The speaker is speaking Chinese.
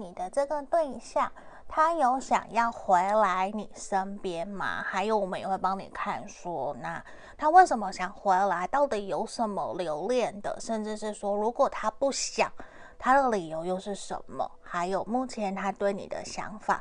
你的这个对象他有想要回来你身边吗？还有我们也会帮你看说那他为什么想回来？到底有什么留恋的？甚至是说如果他不想他的理由又是什么？还有目前他对你的想法